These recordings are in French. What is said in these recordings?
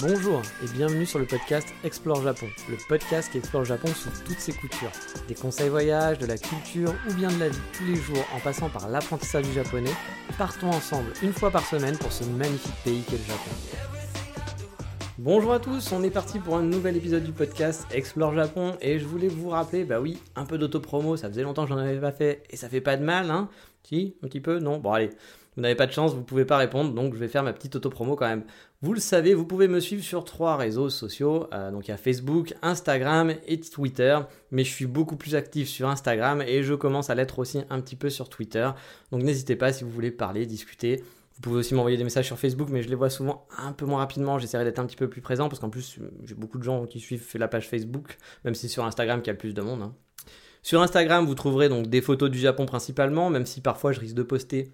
Bonjour et bienvenue sur le podcast Explore Japon, le podcast qui explore Japon sous toutes ses coutures. Des conseils voyage, de la culture ou bien de la vie tous les jours en passant par l'apprentissage du japonais, partons ensemble une fois par semaine pour ce magnifique pays qu'est le Japon. Bonjour à tous, on est parti pour un nouvel épisode du podcast Explore Japon et je voulais vous rappeler, bah oui, un peu d'autopromo, ça faisait longtemps que j'en avais pas fait et ça fait pas de mal, hein Si, un petit peu, non Bon allez, vous n'avez pas de chance, vous pouvez pas répondre, donc je vais faire ma petite autopromo quand même. Vous le savez, vous pouvez me suivre sur trois réseaux sociaux. Euh, donc il y a Facebook, Instagram et Twitter. Mais je suis beaucoup plus actif sur Instagram et je commence à l'être aussi un petit peu sur Twitter. Donc n'hésitez pas si vous voulez parler, discuter. Vous pouvez aussi m'envoyer des messages sur Facebook, mais je les vois souvent un peu moins rapidement. J'essaierai d'être un petit peu plus présent parce qu'en plus, j'ai beaucoup de gens qui suivent la page Facebook, même si c'est sur Instagram qu'il y a le plus de monde. Hein. Sur Instagram, vous trouverez donc des photos du Japon principalement, même si parfois je risque de poster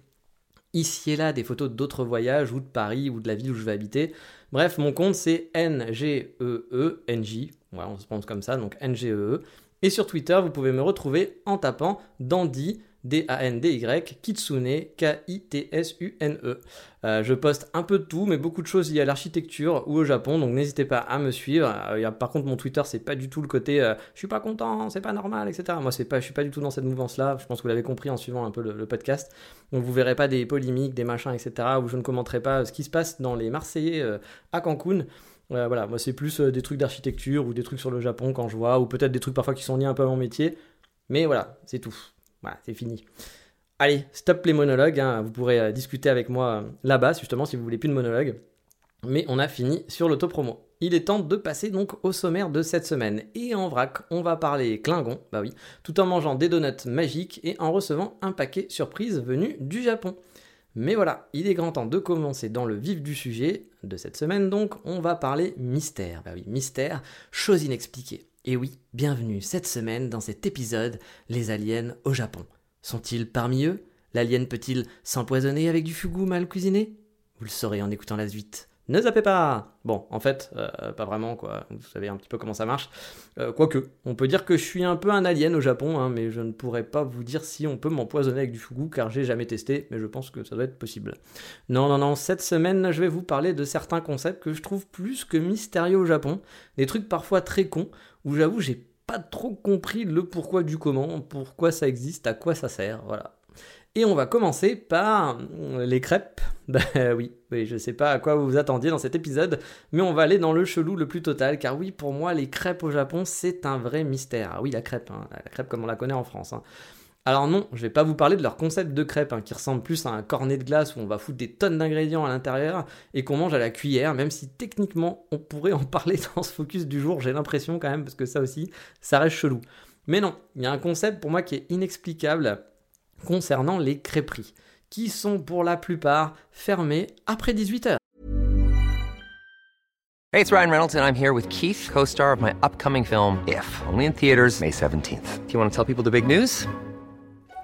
ici et là des photos d'autres voyages ou de Paris ou de la ville où je vais habiter. Bref, mon compte c'est N-G-E-E, N-J, on se prononce comme ça, donc N-G-E-E. -E. Et sur Twitter, vous pouvez me retrouver en tapant Dandy D-A-N-D-Y, Kitsune, K-I-T-S-U-N-E. Euh, je poste un peu de tout, mais beaucoup de choses liées à l'architecture ou au Japon, donc n'hésitez pas à me suivre. Euh, par contre, mon Twitter, c'est pas du tout le côté euh, je suis pas content, c'est pas normal, etc. Moi, c'est pas, je suis pas du tout dans cette mouvance-là. Je pense que vous l'avez compris en suivant un peu le, podcast. Donc, vous verrez pas des polémiques, des machins, etc. où je ne commenterai pas ce qui se passe dans les Marseillais à Cancun. voilà, moi, c'est plus des trucs d'architecture ou des trucs sur le Japon quand je vois, ou peut-être des trucs parfois qui sont liés un peu à mon métier. Mais voilà, c'est tout. Voilà, c'est fini. Allez, stop les monologues. Hein. Vous pourrez euh, discuter avec moi euh, là-bas, justement, si vous voulez plus de monologues. Mais on a fini sur l'autopromo. Il est temps de passer donc au sommaire de cette semaine. Et en vrac, on va parler Klingon, bah oui, tout en mangeant des donuts magiques et en recevant un paquet surprise venu du Japon. Mais voilà, il est grand temps de commencer dans le vif du sujet de cette semaine, donc on va parler mystère. Bah oui, mystère, chose inexpliquée. Et oui, bienvenue cette semaine dans cet épisode Les aliens au Japon. Sont-ils parmi eux? L'alien peut-il s'empoisonner avec du fugu mal cuisiné? Vous le saurez en écoutant la suite. Ne zappez pas Bon, en fait, euh, pas vraiment, quoi. Vous savez un petit peu comment ça marche. Euh, quoique, on peut dire que je suis un peu un alien au Japon, hein, mais je ne pourrais pas vous dire si on peut m'empoisonner avec du fugu, car j'ai jamais testé, mais je pense que ça doit être possible. Non, non, non, cette semaine, je vais vous parler de certains concepts que je trouve plus que mystérieux au Japon, des trucs parfois très cons, où j'avoue, j'ai pas trop compris le pourquoi du comment, pourquoi ça existe, à quoi ça sert, voilà. Et on va commencer par les crêpes. Ben oui, oui, je sais pas à quoi vous vous attendiez dans cet épisode, mais on va aller dans le chelou le plus total, car oui, pour moi, les crêpes au Japon, c'est un vrai mystère. Ah oui, la crêpe, hein, la crêpe comme on la connaît en France. Hein. Alors non, je vais pas vous parler de leur concept de crêpe, hein, qui ressemble plus à un cornet de glace où on va foutre des tonnes d'ingrédients à l'intérieur et qu'on mange à la cuillère, même si techniquement on pourrait en parler dans ce focus du jour, j'ai l'impression quand même, parce que ça aussi, ça reste chelou. Mais non, il y a un concept pour moi qui est inexplicable concernant les crêperies, qui sont pour la plupart fermées après 18h. Hey, it's Ryan Reynolds and I'm here with Keith, co-star of my upcoming film If, only in theaters May 17th. Do you want to tell people the big news?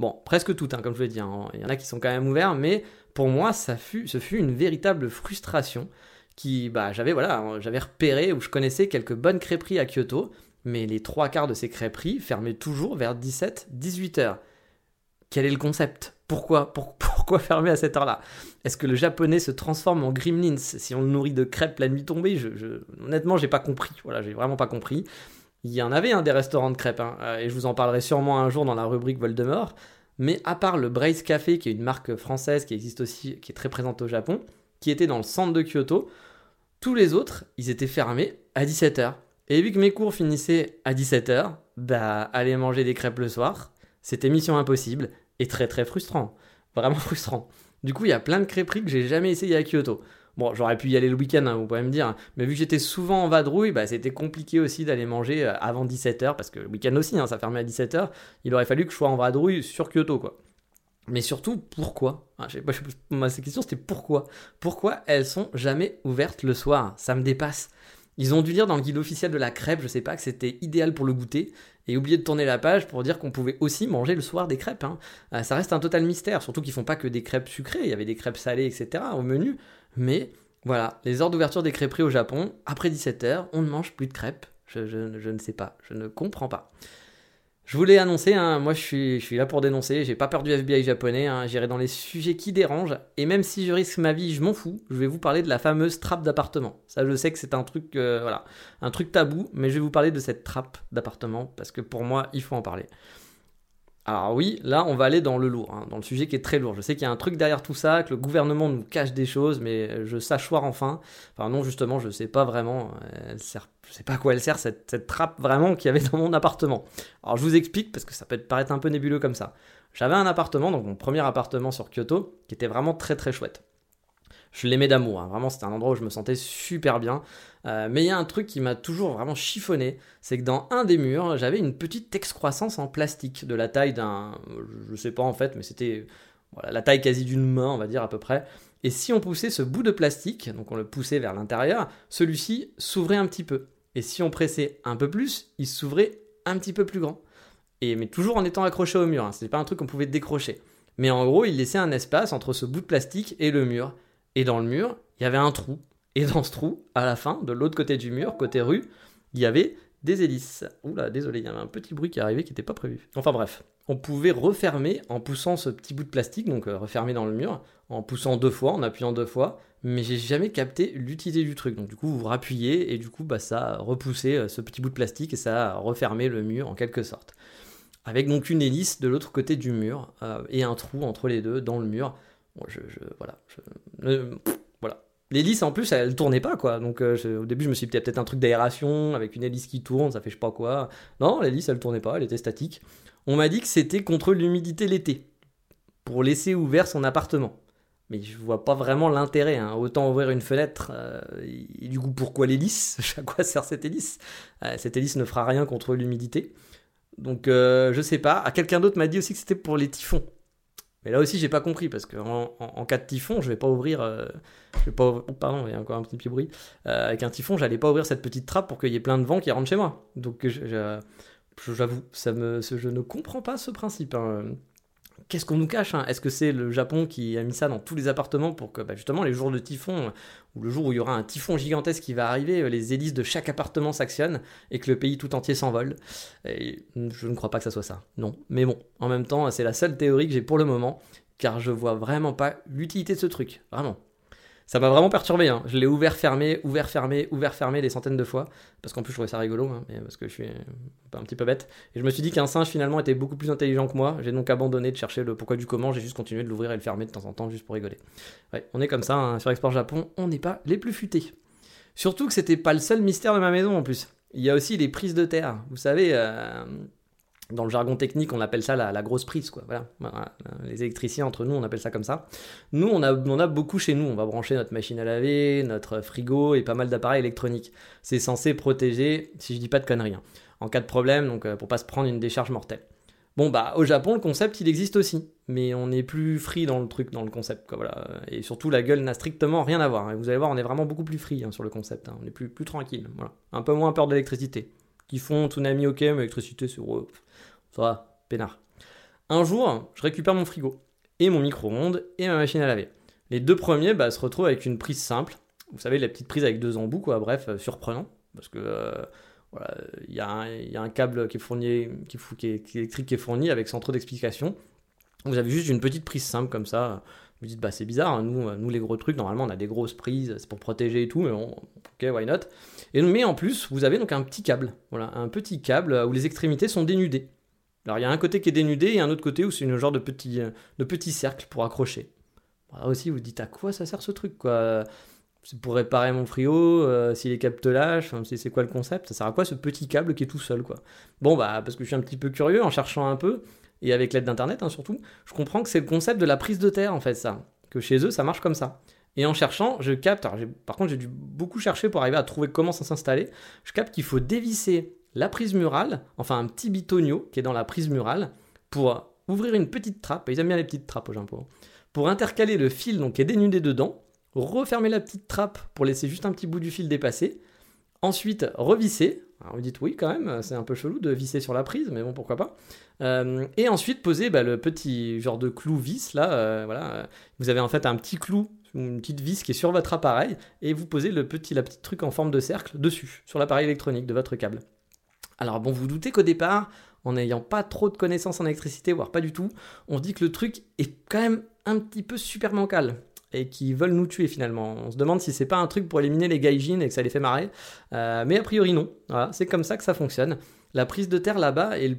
Bon, presque toutes, hein, comme je l'ai dit. Hein. Il y en a qui sont quand même ouverts, mais pour moi, ça fut, ce fut une véritable frustration qui, bah, j'avais voilà, j'avais repéré ou je connaissais quelques bonnes crêperies à Kyoto, mais les trois quarts de ces crêperies fermaient toujours vers 17-18 heures. Quel est le concept? Pourquoi, pourquoi fermer à cette heure-là? Est-ce que le japonais se transforme en gremlins? Si on le nourrit de crêpes la nuit tombée je, je, Honnêtement, j'ai pas compris. Voilà, j'ai vraiment pas compris. Il y en avait un des restaurants de crêpes, hein, euh, et je vous en parlerai sûrement un jour dans la rubrique Voldemort. Mais à part le Brace Café, qui est une marque française qui existe aussi, qui est très présente au Japon, qui était dans le centre de Kyoto, tous les autres, ils étaient fermés à 17h. Et vu que mes cours finissaient à 17h, bah aller manger des crêpes le soir, c'était mission impossible et très très frustrant. Vraiment frustrant. Du coup, il y a plein de crêperies que j'ai jamais essayé à Kyoto. Bon, j'aurais pu y aller le week-end, hein, vous pouvez me dire. Mais vu que j'étais souvent en vadrouille, bah, c'était compliqué aussi d'aller manger euh, avant 17h, parce que le week-end aussi, hein, ça fermait à 17h. Il aurait fallu que je sois en vadrouille sur Kyoto, quoi. Mais surtout, pourquoi? Ah, Ma question, c'était pourquoi? Pourquoi elles sont jamais ouvertes le soir? Ça me dépasse. Ils ont dû lire dans le guide officiel de la crêpe, je sais pas, que c'était idéal pour le goûter, et oublier de tourner la page pour dire qu'on pouvait aussi manger le soir des crêpes. Hein. Euh, ça reste un total mystère, surtout qu'ils font pas que des crêpes sucrées, il y avait des crêpes salées, etc. au menu. Mais voilà, les heures d'ouverture des crêperies au Japon, après 17h, on ne mange plus de crêpes. Je, ne sais pas, je ne comprends pas. Je voulais annoncer, hein, moi je suis, je suis, là pour dénoncer, j'ai pas peur du FBI japonais, hein, j'irai dans les sujets qui dérangent, et même si je risque ma vie, je m'en fous, je vais vous parler de la fameuse trappe d'appartement. Ça je sais que c'est un truc, euh, voilà, un truc tabou, mais je vais vous parler de cette trappe d'appartement, parce que pour moi, il faut en parler. Alors oui, là on va aller dans le lourd, hein, dans le sujet qui est très lourd. Je sais qu'il y a un truc derrière tout ça, que le gouvernement nous cache des choses, mais je sachoir enfin. Enfin non, justement, je sais pas vraiment. Elle sert, sais pas à quoi elle sert cette, trappe vraiment qu'il y avait dans mon appartement. Alors je vous explique parce que ça peut paraître un peu nébuleux comme ça. J'avais un appartement, donc mon premier appartement sur Kyoto, qui était vraiment très très chouette je l'aimais d'amour. Hein. Vraiment, c'était un endroit où je me sentais super bien. Euh, mais il y a un truc qui m'a toujours vraiment chiffonné, c'est que dans un des murs, j'avais une petite excroissance en plastique de la taille d'un, je sais pas en fait, mais c'était la taille quasi d'une main, on va dire à peu près. Et si on poussait ce bout de plastique, donc on le poussait vers l'intérieur, celui-ci s'ouvrait un petit peu. Et si on pressait un peu plus, il s'ouvrait un petit peu plus grand. Et mais toujours en étant accroché au mur. Hein. N'est pas un truc qu'on pouvait décrocher. Mais en gros, il laissait un espace entre ce bout de plastique et le mur. Et dans le mur, il y avait un trou. Et dans ce trou, à la fin, de l'autre côté du mur, côté rue, il y avait des hélices. Oula, désolé, il y avait un petit bruit qui arrivait qui n'était pas prévu. Enfin bref, on pouvait refermer en poussant ce petit bout de plastique, donc euh, refermer dans le mur, en poussant deux fois, en appuyant deux fois, mais j'ai jamais capté l'utilité du truc. Donc du coup, vous rappuyez et du coup, bah, ça a repoussé euh, ce petit bout de plastique et ça a refermé le mur en quelque sorte. Avec donc une hélice de l'autre côté du mur euh, et un trou entre les deux dans le mur je, voilà. voilà. L'hélice en plus, elle, tournait pas quoi. Donc euh, au début, je me suis dit peut-être un truc d'aération avec une hélice qui tourne, ça fait je sais pas quoi. Non, l'hélice elle tournait pas, elle était statique. On m'a dit que c'était contre l'humidité l'été pour laisser ouvert son appartement. Mais je vois pas vraiment l'intérêt. Hein. Autant ouvrir une fenêtre. Euh, et du coup, pourquoi l'hélice? À quoi sert cette hélice? Euh, Cette hélice ne fera rien contre l'humidité. Donc, je sais pas. À quelqu'un d'autre m'a dit aussi que c'était pour les typhons. Mais là aussi, j'ai pas compris parce qu'en en, cas de typhon, je vais pas ouvrir. Euh, je vais pas oh, pardon, il y a encore un petit bruit. Euh, avec un typhon, j'allais pas ouvrir cette petite trappe pour qu'il y ait plein de vent qui rentre chez moi. Donc, j'avoue, ça me, je ne comprends pas ce principe. Hein qu'est-ce qu'on nous cache hein? Est-ce que c'est le Japon qui a mis ça dans tous les appartements pour que bah, justement les jours de typhon, ou le jour où il y aura un typhon gigantesque qui va arriver, euh, les hélices de chaque appartement s'actionnent et que le pays tout entier s'envole? Et je ne crois pas que ça soit ça. Non. Mais bon, en même temps, c'est la seule théorie que j'ai pour le moment, car je vois vraiment pas l'utilité de ce truc. Vraiment ça m'a vraiment perturbé. Hein. Je l'ai ouvert, fermé, ouvert, fermé, ouvert, fermé des centaines de fois. Parce qu'en plus, je trouvais ça rigolo, hein, parce que je suis un petit peu bête. Et je me suis dit qu'un singe, finalement, était beaucoup plus intelligent que moi. J'ai donc abandonné de chercher le pourquoi du comment. J'ai juste continué de l'ouvrir et le fermer de temps en temps, juste pour rigoler. Ouais, on est comme ça, hein. sur Export Japon, on n'est pas les plus futés. Surtout que c'était pas le seul mystère de ma maison en plus. Il y a aussi les prises de terre. Vous savez, euh, dans le jargon technique, on appelle ça la, grosse prise, quoi. Voilà. Les électriciens entre nous, on appelle ça comme ça. Nous, on a, on a beaucoup chez nous. On va brancher notre machine à laver, notre frigo et pas mal d'appareils électroniques. C'est censé protéger, si je dis pas de conneries, hein, en cas de problème, donc euh, pour pas se prendre une décharge mortelle. Bon, bah, au Japon, le concept, il existe aussi. Mais on est plus free dans le truc, dans le concept. Quoi, voilà. Et surtout, la gueule n'a strictement rien à voir. Et vous allez voir, on est vraiment beaucoup plus free hein, sur le concept. Hein. On est plus, tranquille. Voilà. Un peu moins peur de l'électricité. Qui font Tsunami, ok, mais l'électricité, c'est ça va, peinard. Un jour, je récupère mon frigo, et mon micro-ondes, et ma machine à laver. Les deux premiers bah, se retrouvent avec une prise simple. Vous savez, la petite prise avec deux embouts, quoi. Bref, euh, surprenant. Parce que euh, voilà, il y, a un câble qui est fourni, qui, est, électrique qui est fourni avec sans trop d'explications. Vous avez juste une petite prise simple comme ça. Vous dites, bah c'est bizarre, hein. nous, euh, nous les gros trucs, normalement on a des grosses prises, c'est pour protéger et tout, mais bon, ok, why not? Et, mais en plus, vous avez donc un petit câble, voilà, un petit câble où les extrémités sont dénudées. Alors il y a un côté qui est dénudé et un autre côté où c'est une genre de petit, euh, de petit cercle pour accrocher. Là aussi, vous dites à quoi ça sert ce truc quoi? C'est pour réparer mon frigo, euh, si les câbles te lâchent, c'est quoi le concept? Ça sert à quoi ce petit câble qui est tout seul quoi? Bon bah parce que je suis un petit peu curieux en cherchant un peu et avec l'aide d'internet hein, surtout, je comprends que c'est le concept de la prise de terre en fait ça, que chez eux ça marche comme ça. Et en cherchant, je capte, alors par contre j'ai dû beaucoup chercher pour arriver à trouver comment ça s'installer, je capte qu'il faut dévisser la prise murale, enfin un petit bitonio qui est dans la prise murale, pour ouvrir une petite trappe, ils aiment bien les petites trappes au Japon, pour intercaler le fil donc, qui est dénudé dedans, refermer la petite trappe pour laisser juste un petit bout du fil dépasser, Ensuite, revisser. Alors vous dites oui quand même, c'est un peu chelou de visser sur la prise, mais bon pourquoi pas. Euh, et ensuite poser bah, le petit genre de clou vis là, euh, voilà. Vous avez en fait un petit clou, une petite vis qui est sur votre appareil, et vous posez le petit, la petite truc en forme de cercle dessus, sur l'appareil électronique de votre câble. Alors bon, vous doutez qu'au départ, en n'ayant pas trop de connaissances en électricité, voire pas du tout, on se dit que le truc est quand même un petit peu super mancal et qui veulent nous tuer finalement. On se demande si c'est pas un truc pour éliminer les gaijins et que ça les fait marrer. Euh, mais a priori non. Voilà, c'est comme ça que ça fonctionne. La prise de terre là-bas est,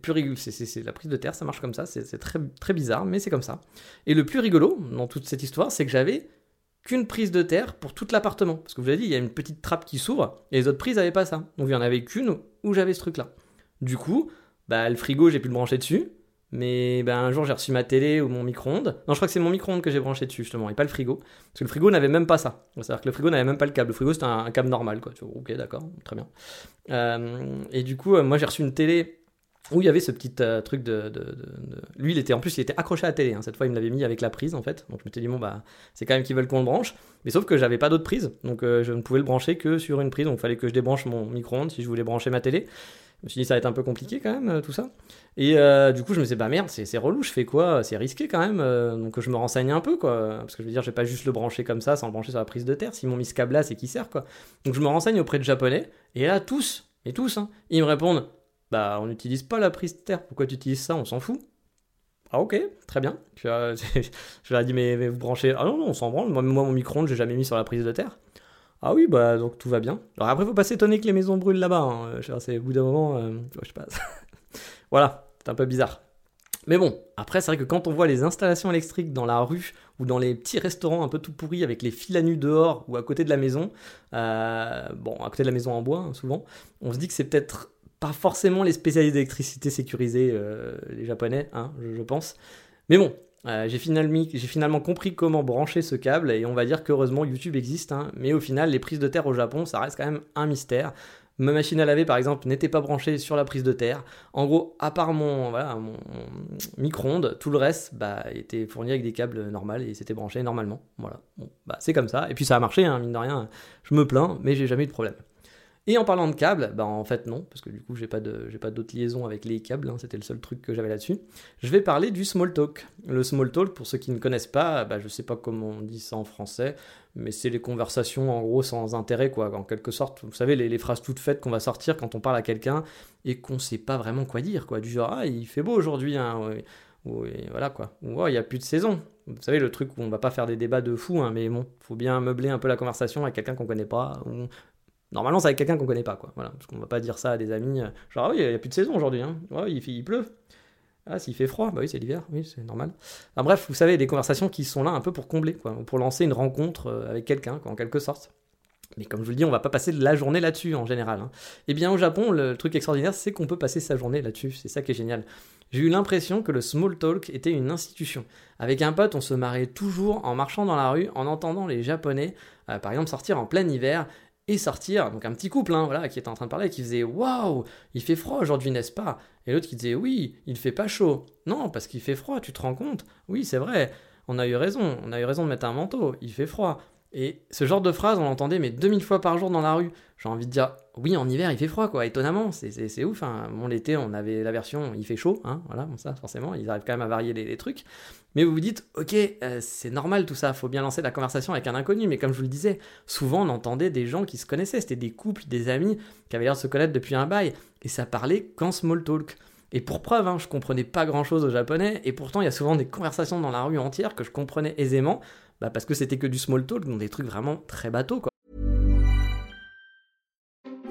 plus rigolo. C'est, la prise de terre, ça marche comme ça. C'est, très, très bizarre, mais c'est comme ça. Et le plus rigolo dans toute cette histoire, c'est que j'avais qu'une prise de terre pour tout l'appartement. Parce que vous avez dit, il y a une petite trappe qui s'ouvre, et les autres prises n'avaient pas ça. Donc il y en avait qu'une où j'avais ce truc-là. Du coup, bah, le frigo, j'ai pu le brancher dessus. Mais ben, un jour, j'ai reçu ma télé ou mon micro-ondes. Non, je crois que c'est mon micro-ondes que j'ai branché dessus, justement, et pas le frigo. Parce que le frigo n'avait même pas ça. C'est-à-dire que le frigo n'avait même pas le câble. Le frigo, c'était un, câble normal, quoi. ok, d'accord, très bien. Euh, et du coup, euh, moi, j'ai reçu une télé où il y avait ce petit euh, truc de, Lui, il était en plus, il était accroché à la télé. Hein. Cette fois, il me l'avait mis avec la prise, en fait. Donc, je m'étais dit, bon, bah, c'est quand même qu'ils veulent qu'on le branche. Mais sauf que j'avais pas d'autre prise. Donc, je ne pouvais le brancher que sur une prise. Donc, il fallait que je débranche mon micro-ondes si je voulais brancher ma télé. Je me suis dit, ça va être un peu compliqué quand même, euh, tout ça. Et euh, du coup, je me suis dit, bah merde, c'est relou, je fais quoi? C'est risqué quand même. Euh, donc, je me renseigne un peu, quoi. Parce que je veux dire, je vais pas juste le brancher comme ça, sans le brancher sur la prise de terre. S'ils m'ont mis c'est qui sert, quoi. Donc, je me renseigne auprès de japonais. Et là, tous, et tous, hein, ils me répondent, bah, on n'utilise pas la prise de terre. Pourquoi tu utilises ça? On s'en fout. Ah ok, très bien. je leur ai dit mais, vous branchez... Ah non, non on s'en branle. Moi, mon micro-ondes, j'ai jamais mis sur la prise de terre. Ah oui, bah donc tout va bien. Alors après, faut pas s'étonner que les maisons brûlent là-bas. Hein. C'est au bout d'un moment, euh, je sais pas. voilà, c'est un peu bizarre. Mais bon, après, c'est vrai que quand on voit les installations électriques dans la rue ou dans les petits restaurants un peu tout pourris avec les fils à nu dehors ou à côté de la maison, euh, bon, à côté de la maison en bois, hein, souvent, on se dit que c'est peut-être pas forcément les spécialistes d'électricité sécurisés, euh, les japonais, hein, je pense. Mais bon, euh, j'ai finalement, compris comment brancher ce câble et on va dire qu'heureusement YouTube existe, hein. mais au final les prises de terre au Japon ça reste quand même un mystère. Ma machine à laver par exemple n'était pas branchée sur la prise de terre. En gros, à part mon, mon, micro-ondes, tout le reste bah, était fourni avec des câbles normaux et c'était branché normalement. Voilà, bah, c'est comme ça. Et puis ça a marché, hein, mine de rien. Je me plains, mais j'ai jamais eu de problème. Et en parlant de câbles, bah en fait non, parce que du coup j'ai pas pas d'autres liaisons avec les câbles, hein, c'était le seul truc que j'avais là-dessus. Je vais parler du small talk. Le small talk, pour ceux qui ne connaissent pas, bah, je sais pas comment on dit ça en français, mais c'est les conversations en gros sans intérêt quoi, en quelque sorte. Vous savez les, phrases toutes faites qu'on va sortir quand on parle à quelqu'un et qu'on sait pas vraiment quoi dire quoi, du genre ah il fait beau aujourd'hui, hein, voilà quoi, ou oh, il y a plus de saison. Vous savez le truc où on va pas faire des débats de fou, hein, mais bon, faut bien meubler un peu la conversation avec quelqu'un qu'on connaît pas. Normalement, c'est avec quelqu'un qu'on connaît pas, quoi. Voilà, parce qu'on va pas dire ça à des amis. Euh, genre, oui, il n'y a plus de saison aujourd'hui. Hein. il, il, pleut. Ah, s'il fait froid, bah oui, c'est l'hiver, oui, c'est normal. bref, vous savez, des conversations qui sont là un peu pour combler, quoi, pour lancer une rencontre euh, avec quelqu'un, en quelque sorte. Mais comme je vous le dis, on va pas passer la journée là-dessus en général. Hein. Eh bien, au Japon, le truc extraordinaire, c'est qu'on peut passer sa journée là-dessus. C'est ça qui est génial. J'ai eu l'impression que le small talk était une institution. Avec un pote, on se marrait toujours en marchant dans la rue, en entendant les Japonais, euh, par exemple, sortir en plein hiver et sortir, donc un petit couple, hein, voilà, qui était en train de parler, qui faisait Waouh, il fait froid aujourd'hui, n'est-ce pas? Et l'autre qui disait Oui, il fait pas chaud. Non, parce qu'il fait froid, tu te rends compte? Oui, c'est vrai, on a eu raison, on a eu raison de mettre un manteau, il fait froid. Et ce genre de phrase, on l'entendait mais 2000 fois par jour dans la rue. J'ai envie de dire, oui, en hiver, il fait froid, quoi, étonnamment, c'est ouf. Hein. Bon, l'été, on avait la version, il fait chaud, hein, voilà, ça, forcément, ils arrivent quand même à varier les, trucs. Mais vous vous dites, ok, euh, c'est normal tout ça, faut bien lancer la conversation avec un inconnu. Mais comme je vous le disais, souvent, on entendait des gens qui se connaissaient, c'était des couples, des amis, qui avaient l'air de se connaître depuis un bail, et ça parlait qu'en small talk. Et pour preuve, hein, je comprenais pas grand chose au japonais, et pourtant il y a souvent des conversations dans la rue entière que je comprenais aisément, bah parce que c'était que du small talk, donc des trucs vraiment très bateaux, quoi.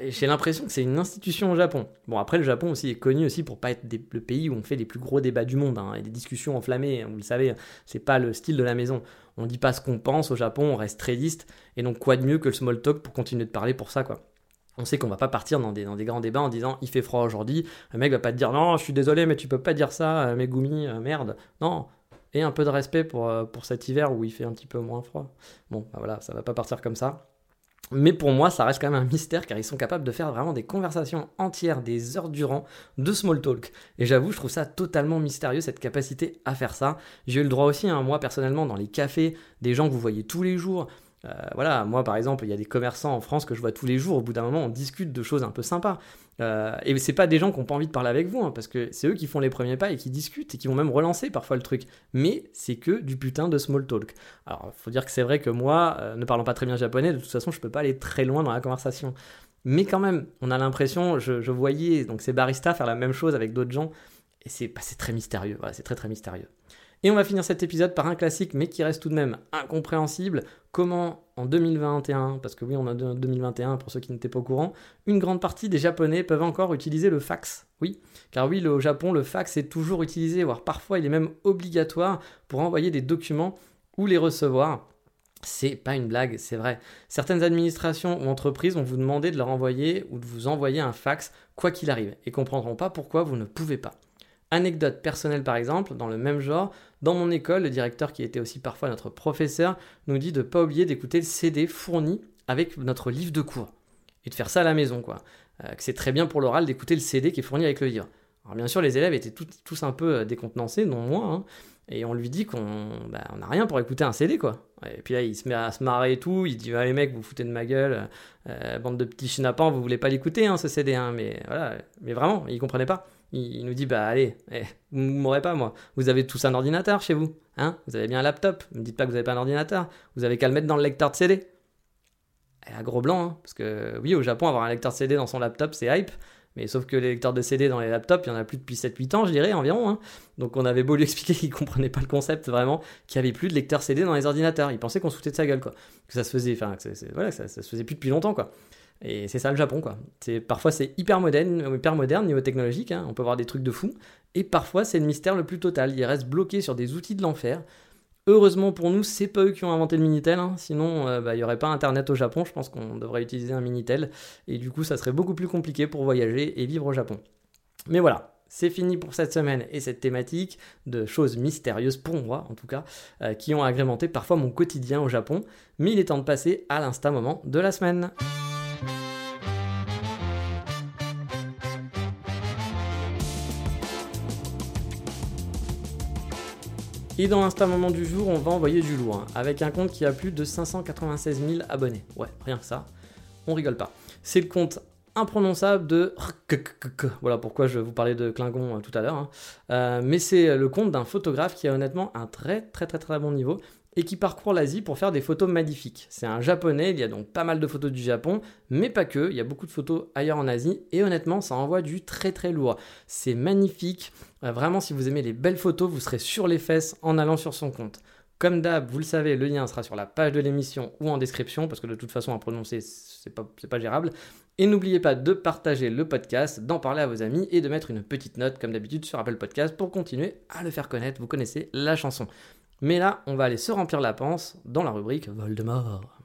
Et J'ai l'impression que c'est une institution au Japon. Bon, après, le Japon aussi est connu aussi pour pas être le pays où on fait les plus gros débats du monde hein, et des discussions enflammées. Vous le savez, c'est pas le style de la maison. On dit pas ce qu'on pense au Japon, on reste très liste. Et donc, quoi de mieux que le small talk pour continuer de parler pour ça, quoi. On sait qu'on va pas partir dans des, grands débats en disant il fait froid aujourd'hui. Le mec va pas te dire non, je suis désolé, mais tu peux pas dire ça, euh, Megumi, euh, merde. Non. Et un peu de respect pour, euh, pour cet hiver où il fait un petit peu moins froid. Bon, bah voilà, ça va pas partir comme ça. Mais pour moi, ça reste quand même un mystère car ils sont capables de faire vraiment des conversations entières, des heures durant, de small talk. Et j'avoue, je trouve ça totalement mystérieux, cette capacité à faire ça. J'ai eu le droit aussi, hein, moi personnellement, dans les cafés, des gens que vous voyez tous les jours. Euh, voilà, moi par exemple, il y a des commerçants en France que je vois tous les jours. Au bout d'un moment, on discute de choses un peu sympas. Euh, et c'est pas des gens qui n'ont pas envie de parler avec vous, hein, parce que c'est eux qui font les premiers pas et qui discutent et qui vont même relancer parfois le truc. Mais c'est que du putain de small talk. Alors, faut dire que c'est vrai que moi, euh, ne parlant pas très bien japonais, de toute façon, je peux pas aller très loin dans la conversation. Mais quand même, on a l'impression, je, voyais donc ces baristas faire la même chose avec d'autres gens, et c'est bah, très mystérieux. Voilà, c'est très très mystérieux. Et on va finir cet épisode par un classique, mais qui reste tout de même incompréhensible. Comment, en 2021, parce que oui, on a de- 2021 pour ceux qui n'étaient pas au courant, une grande partie des Japonais peuvent encore utiliser le fax. Oui, car oui, au Japon, le fax est toujours utilisé, voire parfois il est même obligatoire pour envoyer des documents ou les recevoir. C'est pas une blague, c'est vrai. Certaines administrations ou entreprises vont vous demander de leur envoyer ou de vous envoyer un fax, quoi qu'il arrive, et comprendront pas pourquoi vous ne pouvez pas. Anecdote personnelle par exemple, dans le même genre, dans mon école, le directeur qui était aussi parfois notre professeur nous dit de pas oublier d'écouter le CD fourni avec notre livre de cours et de faire ça à la maison quoi. Euh, que c'est très bien pour l'oral d'écouter le CD qui est fourni avec le livre. Alors bien sûr les élèves étaient tous un peu euh, décontenancés, dont moi, hein, et on lui dit qu'on bah, on n'a rien pour écouter un CD quoi. Et puis là il se met à se marrer et tout, il dit ah, les mecs vous foutez de ma gueule, euh, bande de petits chinapans, vous voulez pas l'écouter hein, ce CD hein, mais voilà, mais vraiment il comprenait pas. Il, nous dit bah allez, eh, vous m'aurez pas moi. Vous avez tous un ordinateur chez vous, hein Vous avez bien un laptop. Ne me dites pas que vous avez pas un ordinateur. Vous avez qu'à le mettre dans le lecteur de CD. Et à gros blanc, hein, parce que oui, au Japon, avoir un lecteur de CD dans son laptop, c'est hype. Mais sauf que les lecteurs de CD dans les laptops, il y en a plus depuis 7-8 ans, je dirais, environ. hein. Donc on avait beau lui expliquer qu'il comprenait pas le concept vraiment, qu'il n'y avait plus de lecteur CD dans les ordinateurs. Il pensait qu'on se foutait de sa gueule, quoi. Que ça se faisait, enfin, voilà, ça, ça se faisait plus depuis longtemps, quoi. Et c'est ça le Japon, quoi. Parfois c'est hyper moderne, hyper moderne niveau technologique, hein. on peut voir des trucs de fou. Et parfois c'est le mystère le plus total. Ils restent bloqués sur des outils de l'enfer. Heureusement pour nous, c'est pas eux qui ont inventé le Minitel, hein. sinon euh, bah, il n'y aurait pas Internet au Japon, je pense qu'on devrait utiliser un Minitel, et du coup ça serait beaucoup plus compliqué pour voyager et vivre au Japon. Mais voilà, c'est fini pour cette semaine et cette thématique de choses mystérieuses, pour moi en tout cas, euh, qui ont agrémenté parfois mon quotidien au Japon, mais il est temps de passer à l'instant moment de la semaine. Et dans l'instant moment du jour, on va envoyer du lourd, hein, avec un compte qui a plus de 596 000 abonnés. Ouais, rien que ça, on rigole pas. C'est le compte imprononçable de... Voilà pourquoi je vous parlais de Klingon euh, tout à l'heure. hein. Euh, mais c'est le compte d'un photographe qui a honnêtement un très très très très bon niveau et qui parcourt l'Asie pour faire des photos magnifiques. C'est un japonais, il y a donc pas mal de photos du Japon, mais pas que, il y a beaucoup de photos ailleurs en Asie, et honnêtement, ça envoie du très très lourd. C'est magnifique, Euh, vraiment, si vous aimez les belles photos, vous serez sur les fesses en allant sur son compte. Comme d'hab, vous le savez, le lien sera sur la page de l'émission ou en description, parce que de toute façon, à prononcer, c'est pas, pas gérable. Et n'oubliez pas de partager le podcast, d'en parler à vos amis et de mettre une petite note, comme d'habitude, sur Apple Podcast pour continuer à le faire connaître. Vous connaissez la chanson. Mais là, on va aller se remplir la panse dans la rubrique Voldemort.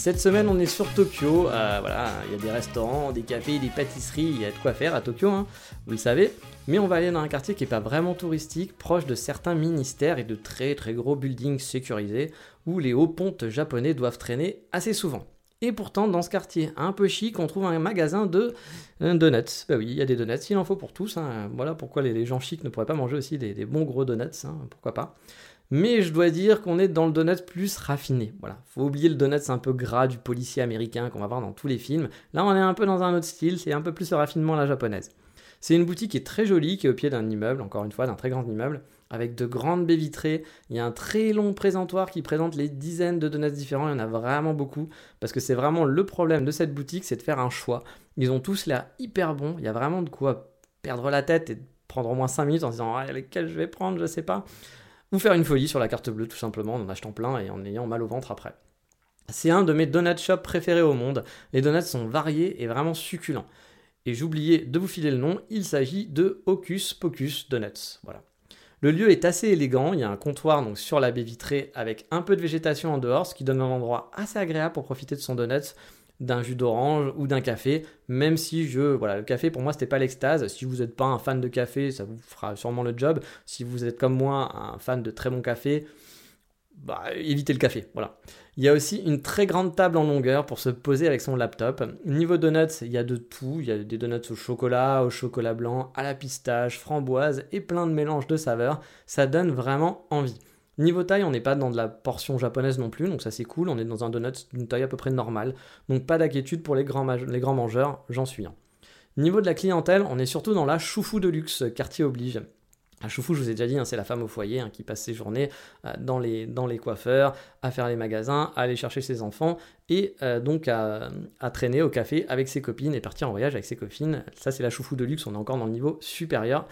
Cette semaine, on est sur Tokyo. Euh, voilà, il y a des restaurants, des cafés, des pâtisseries, il y a de quoi faire à Tokyo, hein, vous le savez. Mais on va aller dans un quartier qui n'est pas vraiment touristique, proche de certains ministères et de très très gros buildings sécurisés, où les hauts pontes japonais doivent traîner assez souvent. Et pourtant, dans ce quartier un peu chic, on trouve un magasin de euh, donuts. Bah oui, il y a des donuts, il en faut pour tous. hein. Voilà pourquoi les, gens chics ne pourraient pas manger aussi des, des bons gros donuts, hein, pourquoi pas. Mais je dois dire qu'on est dans le donut plus raffiné. Voilà, faut oublier le donut c'est un peu gras du policier américain qu'on va voir dans tous les films. Là, on est un peu dans un autre style, c'est un peu plus le raffinement la japonaise. C'est une boutique qui est très jolie, qui est au pied d'un immeuble, encore une fois, d'un très grand immeuble, avec de grandes baies vitrées. Il y a un très long présentoir qui présente les dizaines de donuts différents. Il y en a vraiment beaucoup, parce que c'est vraiment le problème de cette boutique, c'est de faire un choix. Ils ont tous l'air hyper bons. Il y a vraiment de quoi perdre la tête et prendre au moins 5 minutes en se disant ah, lesquels je vais prendre, je sais pas. Ou faire une folie sur la carte bleue, tout simplement, en achetant plein et en ayant mal au ventre après. C'est un de mes donut shops préférés au monde. Les donuts sont variés et vraiment succulents. Et j'oubliais de vous filer le nom, il s'agit de Hocus Pocus Donuts. Voilà. Le lieu est assez élégant, il y a un comptoir donc sur la baie vitrée avec un peu de végétation en dehors, ce qui donne un endroit assez agréable pour profiter de son donut, d'un jus d'orange ou d'un café, même si je voilà, le café pour moi c'était pas l'extase. Si vous n'êtes pas un fan de café, ça vous fera sûrement le job. Si vous êtes comme moi un fan de très bon café, bah, évitez le café, voilà. Il y a aussi une très grande table en longueur pour se poser avec son laptop. Niveau donuts, il y a de tout. Il y a des donuts au chocolat, au chocolat blanc, à la pistache, framboise et plein de mélanges de saveurs. Ça donne vraiment envie. Niveau taille, on n'est pas dans de la portion japonaise non plus, donc ça c'est cool. On est dans un donut d'une taille à peu près normale. Donc pas d'inquiétude pour les grands, mangeurs, j'en suis un. Niveau de la clientèle, on est surtout dans la choufou de luxe, quartier oblige. La choufou, je vous ai déjà dit, hein, c'est la femme au foyer hein, qui passe ses journées euh, dans, les, dans les coiffeurs, à faire les magasins, à aller chercher ses enfants et euh, donc à, à, traîner au café avec ses copines et partir en voyage avec ses copines. Ça, c'est la choufou de luxe, on est encore dans le niveau supérieur.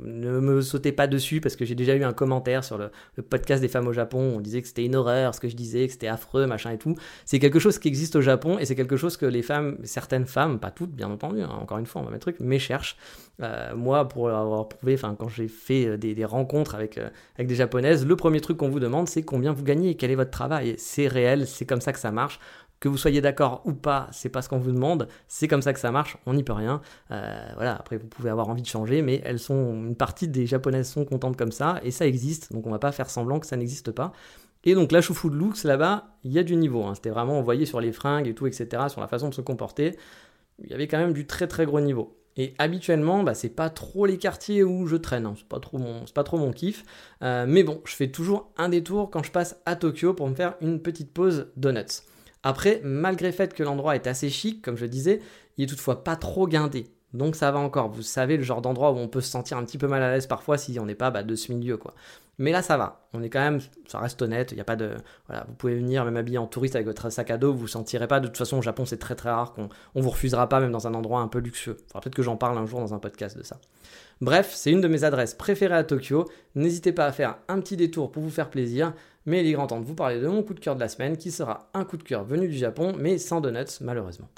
Ne me sautez pas dessus parce que j'ai déjà eu un commentaire sur le, podcast des femmes au Japon. On disait que c'était une horreur ce que je disais, que c'était affreux, machin et tout. C'est quelque chose qui existe au Japon et c'est quelque chose que les femmes, certaines femmes, pas toutes bien entendu, hein, encore une fois, on va mettre truc, mais cherchent. Euh, moi, pour avoir prouvé, enfin, quand j'ai fait des, rencontres avec, euh, avec des japonaises, le premier truc qu'on vous demande, c'est combien vous gagnez quel est votre travail. C'est réel, c'est comme ça que ça marche. Que vous soyez d'accord ou pas, c'est pas ce qu'on vous demande, c'est comme ça que ça marche, on n'y peut rien. Euh, voilà, après vous pouvez avoir envie de changer, mais elles sont une partie des japonaises sont contentes comme ça et ça existe, donc on va pas faire semblant que ça n'existe pas. Et donc la choufout de luxe là-bas, il y a du niveau. Hein. C'était vraiment envoyé sur les fringues et tout, etc., sur la façon de se comporter. Il y avait quand même du très très gros niveau. Et habituellement, bah, c'est pas trop les quartiers où je traîne, hein. c'est pas trop mon, pas kiff. Euh, mais bon, je fais toujours un détour quand je passe à Tokyo pour me faire une petite pause donuts. Après, malgré le fait que l'endroit est assez chic, comme je disais, il est toutefois pas trop guindé. Donc ça va encore. Vous savez le genre d'endroit où on peut se sentir un petit peu mal à l'aise parfois si on n'est pas bah, de ce milieu quoi. Mais là ça va. On est quand même, ça reste honnête. Il n'y a pas de, voilà, vous pouvez venir même habillé en touriste avec votre sac à dos, vous vous sentirez pas. De toute façon au Japon c'est très très rare qu'on on vous refusera pas même dans un endroit un peu luxueux. Faudra peut-être que j'en parle un jour dans un podcast de ça. Bref, c'est une de mes adresses préférées à Tokyo. N'hésitez pas à faire un petit détour pour vous faire plaisir. Mais il est grand temps de vous parler de mon coup de cœur de la semaine qui sera un coup de cœur venu du Japon mais sans donuts malheureusement.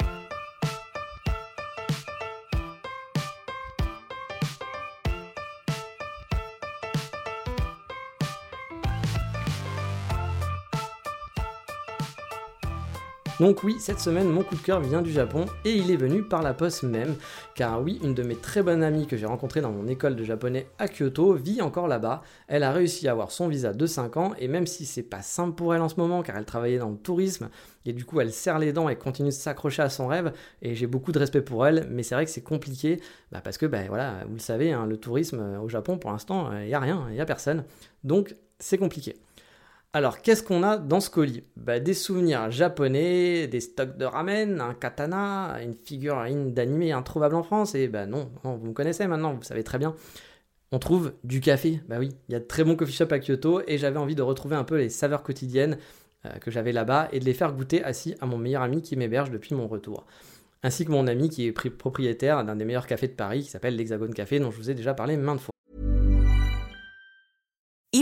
Donc oui, cette semaine, mon coup de cœur vient du Japon et il est venu par la poste même, car oui, une de mes très bonnes amies que j'ai rencontrée dans mon école de japonais à Kyoto vit encore là-bas. Elle a réussi à avoir son visa de 5 ans et même si c'est pas simple pour elle en ce moment, car elle travaillait dans le tourisme, et du coup elle serre les dents et continue de s'accrocher à son rêve, et j'ai beaucoup de respect pour elle, mais c'est vrai que c'est compliqué, bah, parce que ben voilà, vous le savez, hein, le tourisme euh, au Japon pour l'instant, il n'y a rien, il n'y a personne, donc c'est compliqué. Alors, qu'est-ce qu'on a dans ce colis? Bah, Des souvenirs japonais, des stocks de ramen, un katana, une figurine d'animé introuvable en France, et bah non, vous me connaissez maintenant, vous savez très bien. On trouve du café, bah oui, il y a de très bons coffee shops à Kyoto, et j'avais envie de retrouver un peu les saveurs quotidiennes euh, que j'avais là-bas, et de les faire goûter assis à mon meilleur ami qui m'héberge depuis mon retour. Ainsi que mon ami qui est propriétaire d'un des meilleurs cafés de Paris, qui s'appelle l'Hexagone Café, dont je vous ai déjà parlé maintes fois.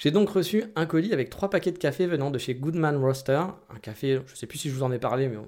J'ai donc reçu un colis avec trois paquets de café venant de chez Goodman Roaster, un café, je ne sais plus si je vous en ai parlé, mais je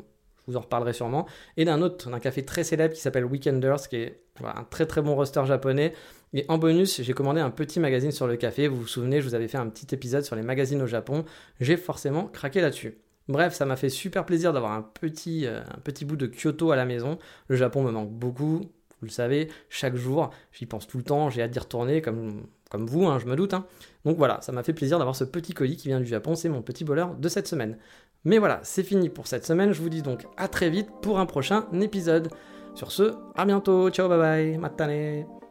vous en reparlerai sûrement, et d'un autre, d'un café très célèbre qui s'appelle Weekenders, qui est un très très bon roster japonais. Et en bonus, j'ai commandé un petit magazine sur le café. Vous vous souvenez, je vous avais fait un petit épisode sur les magazines au Japon. J'ai forcément craqué là-dessus. Bref, ça m'a fait super plaisir d'avoir un petit, euh, petit bout de Kyoto à la maison. Le Japon me manque beaucoup, vous le savez, chaque jour, j'y pense tout le temps, j'ai hâte d'y retourner, comme, comme vous, hein, je me doute. Hein. Donc voilà, ça m'a fait plaisir d'avoir ce petit colis qui vient du Japon, c'est mon petit bonheur de cette semaine. Mais voilà, c'est fini pour cette semaine, je vous dis donc à très vite pour un prochain épisode. Sur ce, à bientôt, ciao, bye bye, matane